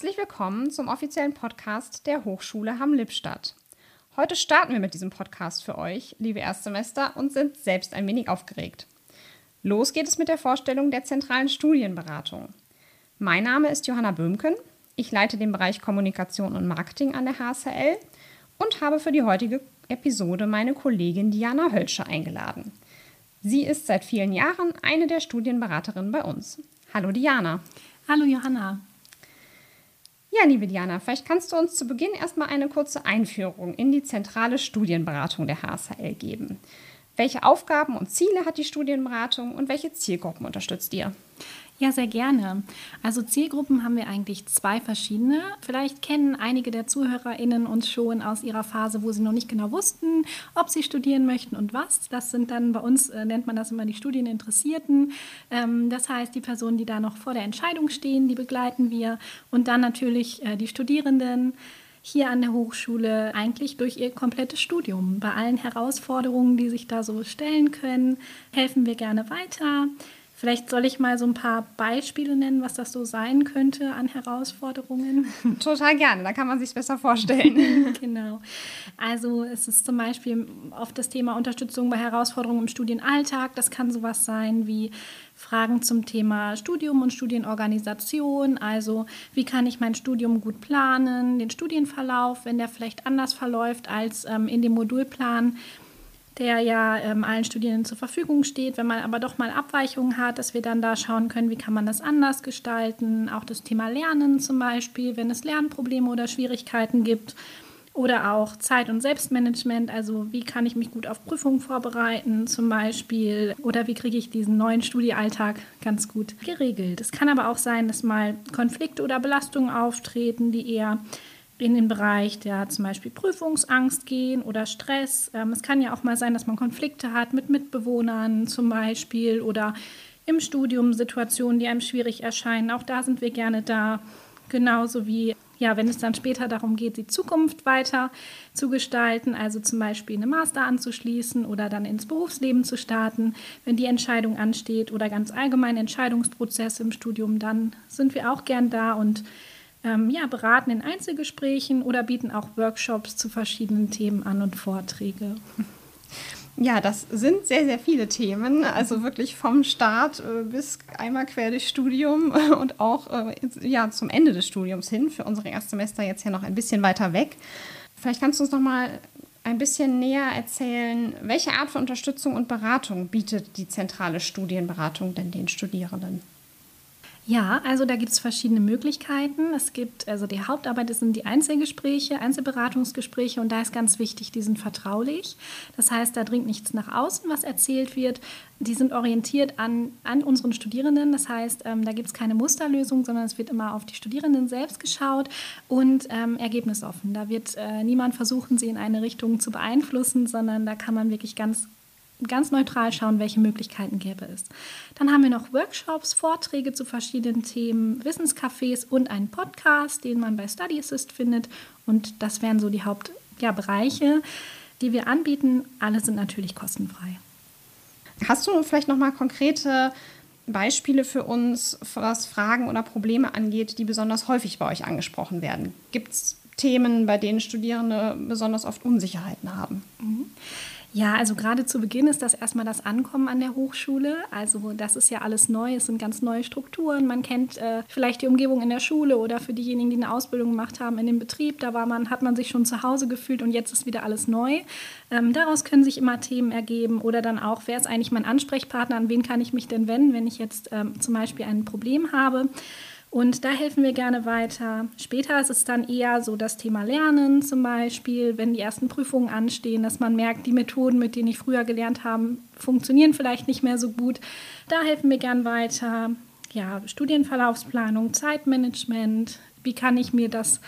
Herzlich willkommen zum offiziellen Podcast der Hochschule Hamm-Lippstadt. Heute starten wir mit diesem Podcast für euch, liebe Erstsemester, und sind selbst ein wenig aufgeregt. Los geht es mit der Vorstellung der zentralen Studienberatung. Mein Name ist Johanna Böhmken. Ich leite den Bereich Kommunikation und Marketing an der HSL und habe für die heutige Episode meine Kollegin Diana Hölscher eingeladen. Sie ist seit vielen Jahren eine der Studienberaterinnen bei uns. Hallo Diana. Hallo Johanna. Ja, liebe Diana, vielleicht kannst du uns zu Beginn erstmal eine kurze Einführung in die zentrale Studienberatung der HSHL geben. Welche Aufgaben und Ziele hat die Studienberatung und welche Zielgruppen unterstützt ihr? Ja, sehr gerne. Also Zielgruppen haben wir eigentlich zwei verschiedene. Vielleicht kennen einige der ZuhörerInnen uns schon aus ihrer Phase, wo sie noch nicht genau wussten, ob sie studieren möchten und was. Das sind dann bei uns, äh, nennt man das immer die Studieninteressierten. Ähm, das heißt, die Personen, die da noch vor der Entscheidung stehen, die begleiten wir. Und dann natürlich äh, die Studierenden hier an der Hochschule eigentlich durch ihr komplettes Studium. Bei allen Herausforderungen, die sich da so stellen können, helfen wir gerne weiter. Vielleicht soll ich mal so ein paar Beispiele nennen, was das so sein könnte an Herausforderungen. Total gerne, da kann man sich besser vorstellen. genau. Also es ist zum Beispiel oft das Thema Unterstützung bei Herausforderungen im Studienalltag. Das kann sowas sein wie Fragen zum Thema Studium und Studienorganisation. Also wie kann ich mein Studium gut planen, den Studienverlauf, wenn der vielleicht anders verläuft als ähm, in dem Modulplan der ja ähm, allen Studierenden zur Verfügung steht. Wenn man aber doch mal Abweichungen hat, dass wir dann da schauen können, wie kann man das anders gestalten. Auch das Thema Lernen zum Beispiel, wenn es Lernprobleme oder Schwierigkeiten gibt. Oder auch Zeit- und Selbstmanagement, also wie kann ich mich gut auf Prüfungen vorbereiten zum Beispiel oder wie kriege ich diesen neuen Studiealltag ganz gut geregelt. Es kann aber auch sein, dass mal Konflikte oder Belastungen auftreten, die eher in den Bereich der zum Beispiel Prüfungsangst gehen oder Stress. Ähm, es kann ja auch mal sein, dass man Konflikte hat mit Mitbewohnern zum Beispiel oder im Studium Situationen, die einem schwierig erscheinen. Auch da sind wir gerne da. Genauso wie, ja, wenn es dann später darum geht, die Zukunft weiter zu gestalten, also zum Beispiel eine Master anzuschließen oder dann ins Berufsleben zu starten, wenn die Entscheidung ansteht oder ganz allgemein Entscheidungsprozesse im Studium, dann sind wir auch gern da und ähm, ja, beraten in Einzelgesprächen oder bieten auch Workshops zu verschiedenen Themen an und Vorträge. Ja, das sind sehr, sehr viele Themen. Also wirklich vom Start äh, bis einmal quer durchs Studium und auch äh, ja, zum Ende des Studiums hin. Für unsere Erstsemester jetzt ja noch ein bisschen weiter weg. Vielleicht kannst du uns noch mal ein bisschen näher erzählen, welche Art von Unterstützung und Beratung bietet die zentrale Studienberatung denn den Studierenden? Ja, also da gibt es verschiedene Möglichkeiten. Es gibt, also die Hauptarbeit sind die Einzelgespräche, Einzelberatungsgespräche und da ist ganz wichtig, die sind vertraulich. Das heißt, da dringt nichts nach außen, was erzählt wird. Die sind orientiert an, an unseren Studierenden. Das heißt, ähm, da gibt es keine Musterlösung, sondern es wird immer auf die Studierenden selbst geschaut und ähm, ergebnisoffen. Da wird äh, niemand versuchen, sie in eine Richtung zu beeinflussen, sondern da kann man wirklich ganz ganz neutral schauen, welche Möglichkeiten gäbe es. Dann haben wir noch Workshops, Vorträge zu verschiedenen Themen, Wissenscafés und einen Podcast, den man bei Study Assist findet. Und das wären so die Hauptbereiche, ja, die wir anbieten. Alle sind natürlich kostenfrei. Hast du vielleicht noch mal konkrete Beispiele für uns, was Fragen oder Probleme angeht, die besonders häufig bei euch angesprochen werden? Gibt es Themen, bei denen Studierende besonders oft Unsicherheiten haben? Mhm. Ja, also gerade zu Beginn ist das erstmal das Ankommen an der Hochschule. Also das ist ja alles neu, es sind ganz neue Strukturen. Man kennt äh, vielleicht die Umgebung in der Schule oder für diejenigen, die eine Ausbildung gemacht haben in dem Betrieb, da war man, hat man sich schon zu Hause gefühlt und jetzt ist wieder alles neu. Ähm, daraus können sich immer Themen ergeben oder dann auch, wer ist eigentlich mein Ansprechpartner, an wen kann ich mich denn wenden, wenn ich jetzt ähm, zum Beispiel ein Problem habe. Und da helfen wir gerne weiter. Später ist es dann eher so das Thema Lernen zum Beispiel, wenn die ersten Prüfungen anstehen, dass man merkt, die Methoden, mit denen ich früher gelernt habe, funktionieren vielleicht nicht mehr so gut. Da helfen wir gern weiter. Ja, Studienverlaufsplanung, Zeitmanagement, wie kann ich mir das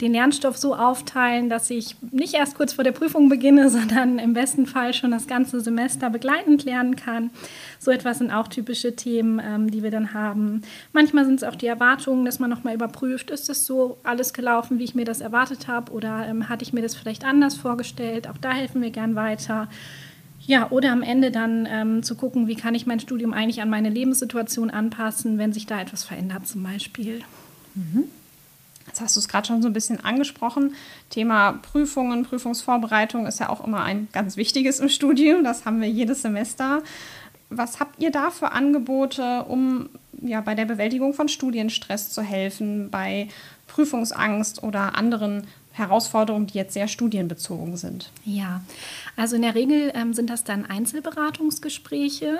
den Lernstoff so aufteilen, dass ich nicht erst kurz vor der Prüfung beginne, sondern im besten Fall schon das ganze Semester begleitend lernen kann. So etwas sind auch typische Themen, ähm, die wir dann haben. Manchmal sind es auch die Erwartungen, dass man nochmal überprüft, ist das so alles gelaufen, wie ich mir das erwartet habe oder ähm, hatte ich mir das vielleicht anders vorgestellt. Auch da helfen wir gern weiter. Ja, oder am Ende dann ähm, zu gucken, wie kann ich mein Studium eigentlich an meine Lebenssituation anpassen, wenn sich da etwas verändert zum Beispiel. Mhm. Jetzt hast du es gerade schon so ein bisschen angesprochen. Thema Prüfungen, Prüfungsvorbereitung ist ja auch immer ein ganz wichtiges im Studium. Das haben wir jedes Semester. Was habt ihr da für Angebote, um ja, bei der Bewältigung von Studienstress zu helfen, bei Prüfungsangst oder anderen Herausforderungen, die jetzt sehr studienbezogen sind? Ja, also in der Regel ähm, sind das dann Einzelberatungsgespräche,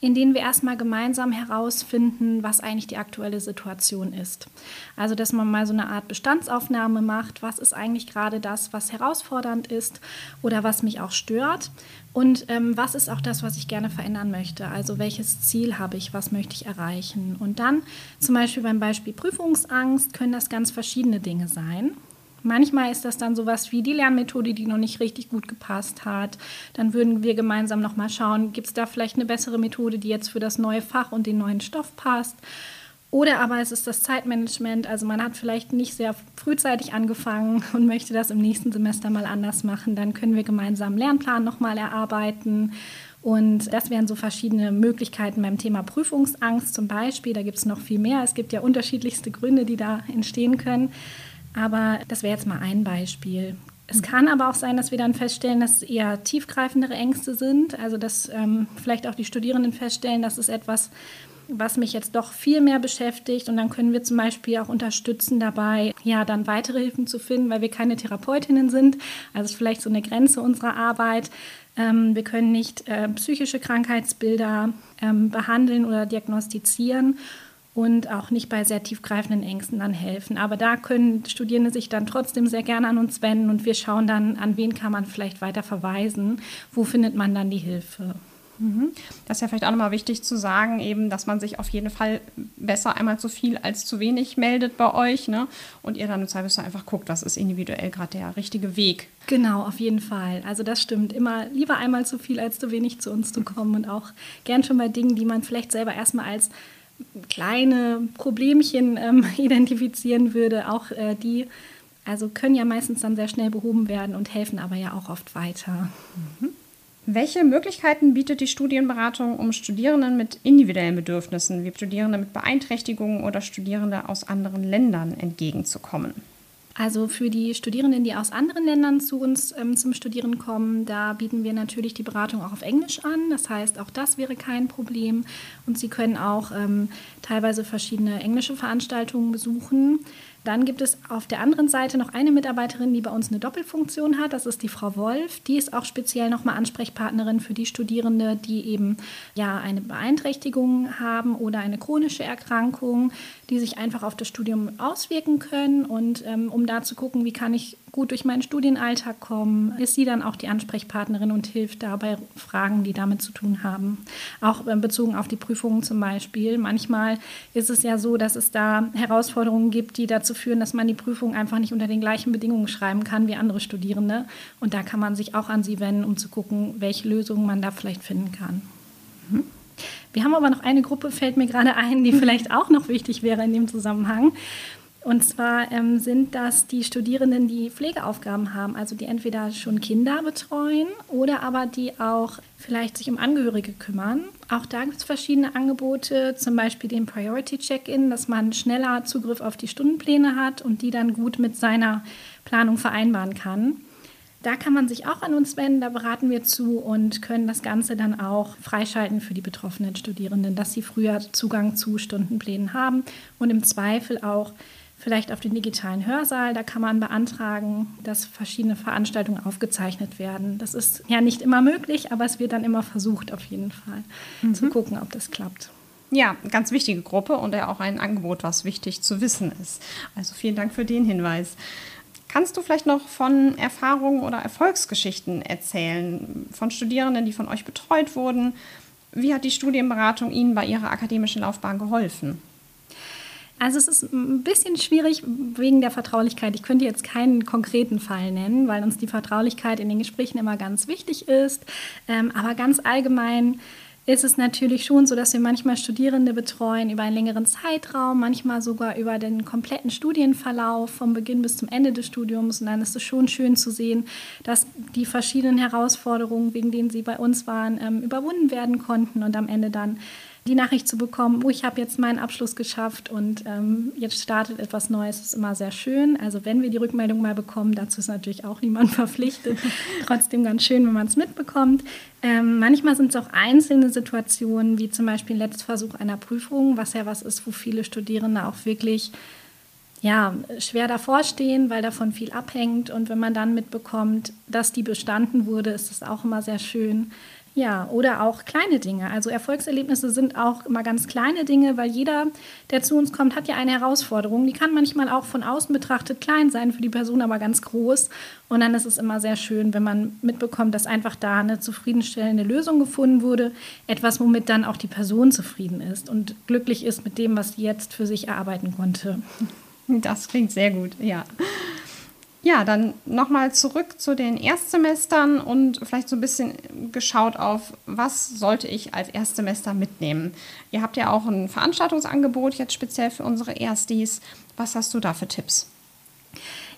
in denen wir erstmal gemeinsam herausfinden, was eigentlich die aktuelle Situation ist. Also dass man mal so eine Art Bestandsaufnahme macht, was ist eigentlich gerade das, was herausfordernd ist oder was mich auch stört und ähm, was ist auch das, was ich gerne verändern möchte. Also welches Ziel habe ich, was möchte ich erreichen. Und dann zum Beispiel beim Beispiel Prüfungsangst können das ganz verschiedene Dinge sein. Manchmal ist das dann sowas wie die Lernmethode, die noch nicht richtig gut gepasst hat. Dann würden wir gemeinsam nochmal schauen, gibt es da vielleicht eine bessere Methode, die jetzt für das neue Fach und den neuen Stoff passt. Oder aber es ist das Zeitmanagement, also man hat vielleicht nicht sehr frühzeitig angefangen und möchte das im nächsten Semester mal anders machen. Dann können wir gemeinsam einen Lernplan nochmal erarbeiten. Und das wären so verschiedene Möglichkeiten beim Thema Prüfungsangst zum Beispiel. Da gibt es noch viel mehr. Es gibt ja unterschiedlichste Gründe, die da entstehen können. Aber das wäre jetzt mal ein Beispiel. Es kann aber auch sein, dass wir dann feststellen, dass es eher tiefgreifendere Ängste sind. Also dass ähm, vielleicht auch die Studierenden feststellen, dass es etwas, was mich jetzt doch viel mehr beschäftigt. Und dann können wir zum Beispiel auch unterstützen dabei, ja, dann weitere Hilfen zu finden, weil wir keine Therapeutinnen sind. Also es ist vielleicht so eine Grenze unserer Arbeit. Ähm, wir können nicht äh, psychische Krankheitsbilder ähm, behandeln oder diagnostizieren und auch nicht bei sehr tiefgreifenden Ängsten dann helfen. Aber da können Studierende sich dann trotzdem sehr gerne an uns wenden und wir schauen dann, an wen kann man vielleicht weiter verweisen, wo findet man dann die Hilfe. Mhm. Das ist ja vielleicht auch nochmal wichtig zu sagen, eben, dass man sich auf jeden Fall besser einmal zu viel als zu wenig meldet bei euch, ne? Und ihr dann im Zweifelsfall einfach guckt, was ist individuell gerade der richtige Weg. Genau, auf jeden Fall. Also das stimmt. Immer lieber einmal zu viel als zu wenig zu uns zu kommen und auch gern schon bei Dingen, die man vielleicht selber erstmal als kleine Problemchen ähm, identifizieren würde, auch äh, die also können ja meistens dann sehr schnell behoben werden und helfen aber ja auch oft weiter. Mhm. Welche Möglichkeiten bietet die Studienberatung, um Studierenden mit individuellen Bedürfnissen, wie Studierende mit Beeinträchtigungen oder Studierende aus anderen Ländern entgegenzukommen? Also für die Studierenden, die aus anderen Ländern zu uns ähm, zum Studieren kommen, da bieten wir natürlich die Beratung auch auf Englisch an. Das heißt, auch das wäre kein Problem. Und Sie können auch ähm, teilweise verschiedene englische Veranstaltungen besuchen. Dann gibt es auf der anderen Seite noch eine Mitarbeiterin, die bei uns eine Doppelfunktion hat. Das ist die Frau Wolf. Die ist auch speziell nochmal Ansprechpartnerin für die Studierende, die eben ja eine Beeinträchtigung haben oder eine chronische Erkrankung, die sich einfach auf das Studium auswirken können. Und ähm, um da zu gucken, wie kann ich gut durch meinen Studienalltag kommen, ist sie dann auch die Ansprechpartnerin und hilft dabei Fragen, die damit zu tun haben. Auch bezogen auf die Prüfungen zum Beispiel. Manchmal ist es ja so, dass es da Herausforderungen gibt, die dazu führen, dass man die Prüfung einfach nicht unter den gleichen Bedingungen schreiben kann wie andere Studierende. Und da kann man sich auch an sie wenden, um zu gucken, welche Lösungen man da vielleicht finden kann. Mhm. Wir haben aber noch eine Gruppe, fällt mir gerade ein, die vielleicht auch noch wichtig wäre in dem Zusammenhang. Und zwar ähm, sind das die Studierenden, die Pflegeaufgaben haben, also die entweder schon Kinder betreuen oder aber die auch vielleicht sich um Angehörige kümmern. Auch da gibt es verschiedene Angebote, zum Beispiel den Priority Check-in, dass man schneller Zugriff auf die Stundenpläne hat und die dann gut mit seiner Planung vereinbaren kann. Da kann man sich auch an uns wenden, da beraten wir zu und können das Ganze dann auch freischalten für die betroffenen Studierenden, dass sie früher Zugang zu Stundenplänen haben und im Zweifel auch vielleicht auf den digitalen Hörsaal. Da kann man beantragen, dass verschiedene Veranstaltungen aufgezeichnet werden. Das ist ja nicht immer möglich, aber es wird dann immer versucht, auf jeden Fall mhm. zu gucken, ob das klappt. Ja, ganz wichtige Gruppe und ja auch ein Angebot, was wichtig zu wissen ist. Also vielen Dank für den Hinweis. Kannst du vielleicht noch von Erfahrungen oder Erfolgsgeschichten erzählen, von Studierenden, die von euch betreut wurden? Wie hat die Studienberatung Ihnen bei Ihrer akademischen Laufbahn geholfen? Also es ist ein bisschen schwierig wegen der Vertraulichkeit. Ich könnte jetzt keinen konkreten Fall nennen, weil uns die Vertraulichkeit in den Gesprächen immer ganz wichtig ist. Ähm, aber ganz allgemein ist es natürlich schon so, dass wir manchmal Studierende betreuen über einen längeren Zeitraum, manchmal sogar über den kompletten Studienverlauf vom Beginn bis zum Ende des Studiums. Und dann ist es schon schön zu sehen, dass die verschiedenen Herausforderungen, wegen denen sie bei uns waren, ähm, überwunden werden konnten und am Ende dann die Nachricht zu bekommen, oh, ich habe jetzt meinen Abschluss geschafft und ähm, jetzt startet etwas Neues, ist immer sehr schön. Also wenn wir die Rückmeldung mal bekommen, dazu ist natürlich auch niemand verpflichtet. Trotzdem ganz schön, wenn man es mitbekommt. Ähm, manchmal sind es auch einzelne Situationen, wie zum Beispiel ein Letztversuch einer Prüfung, was ja was ist, wo viele Studierende auch wirklich ja, schwer davor stehen, weil davon viel abhängt. Und wenn man dann mitbekommt, dass die bestanden wurde, ist es auch immer sehr schön. Ja, oder auch kleine Dinge. Also Erfolgserlebnisse sind auch immer ganz kleine Dinge, weil jeder, der zu uns kommt, hat ja eine Herausforderung. Die kann manchmal auch von außen betrachtet klein sein, für die Person aber ganz groß. Und dann ist es immer sehr schön, wenn man mitbekommt, dass einfach da eine zufriedenstellende Lösung gefunden wurde. Etwas, womit dann auch die Person zufrieden ist und glücklich ist mit dem, was sie jetzt für sich erarbeiten konnte. Das klingt sehr gut, ja. Ja, dann nochmal zurück zu den Erstsemestern und vielleicht so ein bisschen geschaut auf, was sollte ich als Erstsemester mitnehmen. Ihr habt ja auch ein Veranstaltungsangebot jetzt speziell für unsere Erstis. Was hast du da für Tipps?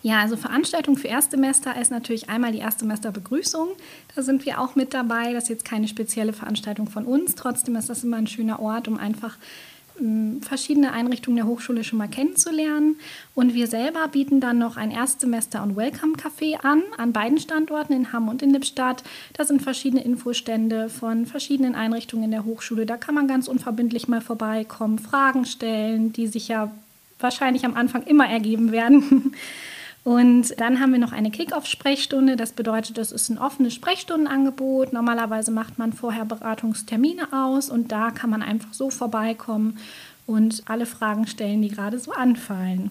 Ja, also Veranstaltung für Erstsemester ist natürlich einmal die Erstsemesterbegrüßung. Da sind wir auch mit dabei. Das ist jetzt keine spezielle Veranstaltung von uns. Trotzdem ist das immer ein schöner Ort, um einfach verschiedene Einrichtungen der Hochschule schon mal kennenzulernen. Und wir selber bieten dann noch ein Erstsemester- und Welcome-Café an, an beiden Standorten in Hamm und in Lippstadt. Da sind verschiedene Infostände von verschiedenen Einrichtungen in der Hochschule. Da kann man ganz unverbindlich mal vorbeikommen, Fragen stellen, die sich ja wahrscheinlich am Anfang immer ergeben werden. Und dann haben wir noch eine Kick-Off-Sprechstunde. Das bedeutet, das ist ein offenes Sprechstundenangebot. Normalerweise macht man vorher Beratungstermine aus und da kann man einfach so vorbeikommen und alle Fragen stellen, die gerade so anfallen.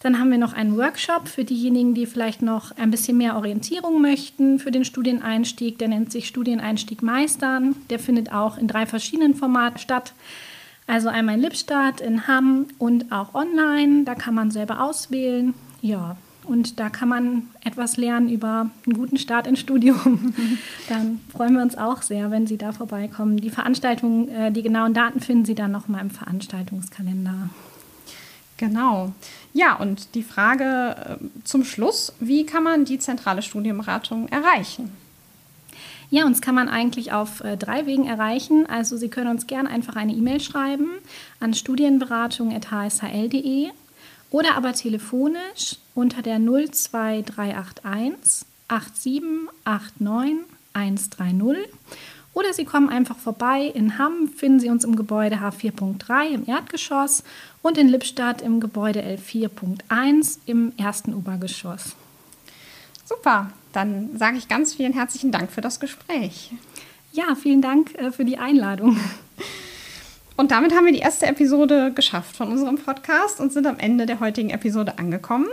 Dann haben wir noch einen Workshop für diejenigen, die vielleicht noch ein bisschen mehr Orientierung möchten für den Studieneinstieg. Der nennt sich Studieneinstieg Meistern. Der findet auch in drei verschiedenen Formaten statt. Also einmal in Lippstadt, in Hamm und auch online. Da kann man selber auswählen. Ja, und da kann man etwas lernen über einen guten Start ins Studium. dann freuen wir uns auch sehr, wenn Sie da vorbeikommen. Die Veranstaltung, äh, die genauen Daten finden Sie dann nochmal im Veranstaltungskalender. Genau. Ja, und die Frage äh, zum Schluss, wie kann man die zentrale Studienberatung erreichen? Ja, uns kann man eigentlich auf äh, drei Wegen erreichen. Also Sie können uns gerne einfach eine E-Mail schreiben an studienberatung.hshl.de oder aber telefonisch unter der 02381 8789 130 oder Sie kommen einfach vorbei. In Hamm finden Sie uns im Gebäude H4.3 im Erdgeschoss und in Lippstadt im Gebäude L4.1 im ersten Obergeschoss. Super, dann sage ich ganz vielen herzlichen Dank für das Gespräch. Ja, vielen Dank äh, für die Einladung. Und damit haben wir die erste Episode geschafft von unserem Podcast und sind am Ende der heutigen Episode angekommen.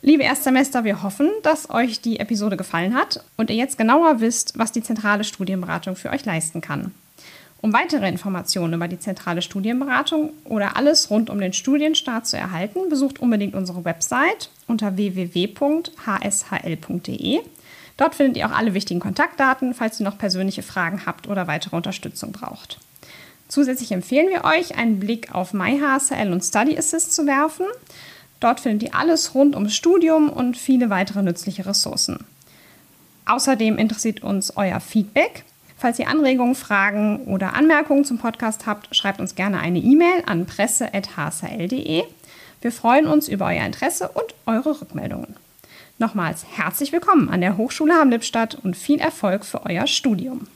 Liebe Erstsemester, wir hoffen, dass euch die Episode gefallen hat und ihr jetzt genauer wisst, was die zentrale Studienberatung für euch leisten kann. Um weitere Informationen über die zentrale Studienberatung oder alles rund um den Studienstart zu erhalten, besucht unbedingt unsere Website unter www.hshl.de. Dort findet ihr auch alle wichtigen Kontaktdaten, falls ihr noch persönliche Fragen habt oder weitere Unterstützung braucht. Zusätzlich empfehlen wir euch, einen Blick auf MyHSL und Study Assist zu werfen. Dort findet ihr alles rund ums Studium und viele weitere nützliche Ressourcen. Außerdem interessiert uns euer Feedback. Falls ihr Anregungen, Fragen oder Anmerkungen zum Podcast habt, schreibt uns gerne eine E-Mail an presse.hsl.de. Wir freuen uns über euer Interesse und eure Rückmeldungen. Nochmals herzlich willkommen an der Hochschule Hamm-Lippstadt und viel Erfolg für euer Studium.